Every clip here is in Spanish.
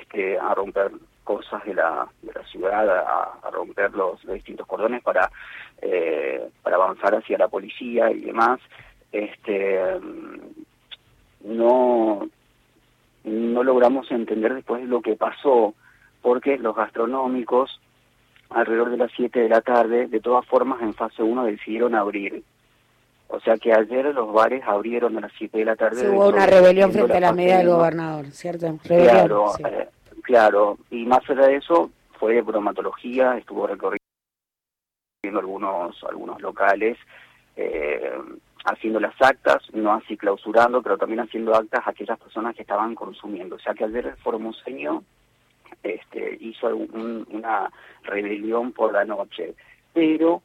este, a romper cosas de la, de la ciudad, a, romper los, distintos cordones para, eh, para avanzar hacia la policía y demás. Este, no, no logramos entender después lo que pasó, porque los gastronómicos, alrededor de las 7 de la tarde, de todas formas en fase 1 decidieron abrir. O sea que ayer los bares abrieron a las 7 de la tarde. hubo una rebelión frente a la medida del gobernador, ¿cierto? claro, eh, claro. Y más allá de eso, fue bromatología, estuvo recorriendo algunos, algunos locales, eh, haciendo las actas, no así clausurando, pero también haciendo actas a aquellas personas que estaban consumiendo. O sea que ayer el Formoseño este, hizo una rebelión por la noche. Pero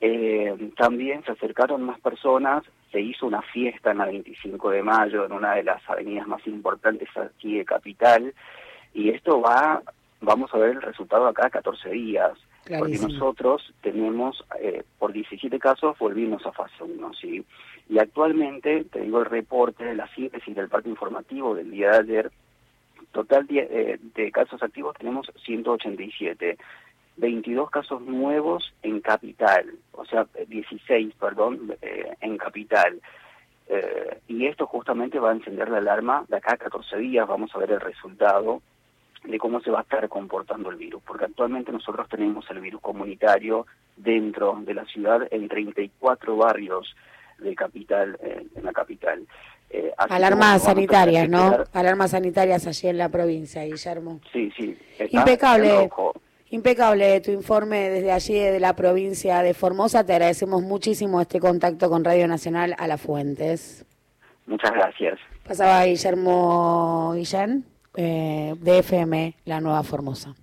eh, también se acercaron más personas, se hizo una fiesta en la 25 de mayo en una de las avenidas más importantes aquí de Capital y esto va, vamos a ver el resultado acá a 14 días. Porque nosotros tenemos, eh, por 17 casos, volvimos a fase 1, ¿sí? Y actualmente, te digo el reporte de la síntesis del parte informativo del día de ayer, total de, eh, de casos activos tenemos 187. 22 casos nuevos en capital, sea, 16, perdón, eh, en capital. Eh, y esto justamente va a encender la alarma de acá a 14 días, vamos a ver el resultado de cómo se va a estar comportando el virus, porque actualmente nosotros tenemos el virus comunitario dentro de la ciudad en 34 barrios de capital, eh, en la capital. Alarmas sanitarias, ¿no? Alarmas sanitarias allí en la provincia, Guillermo. Sí, sí. Impecable. Impecable tu informe desde allí, de la provincia de Formosa. Te agradecemos muchísimo este contacto con Radio Nacional a las Fuentes. Muchas gracias. Pasaba Guillermo Guillén, eh, de FM La Nueva Formosa.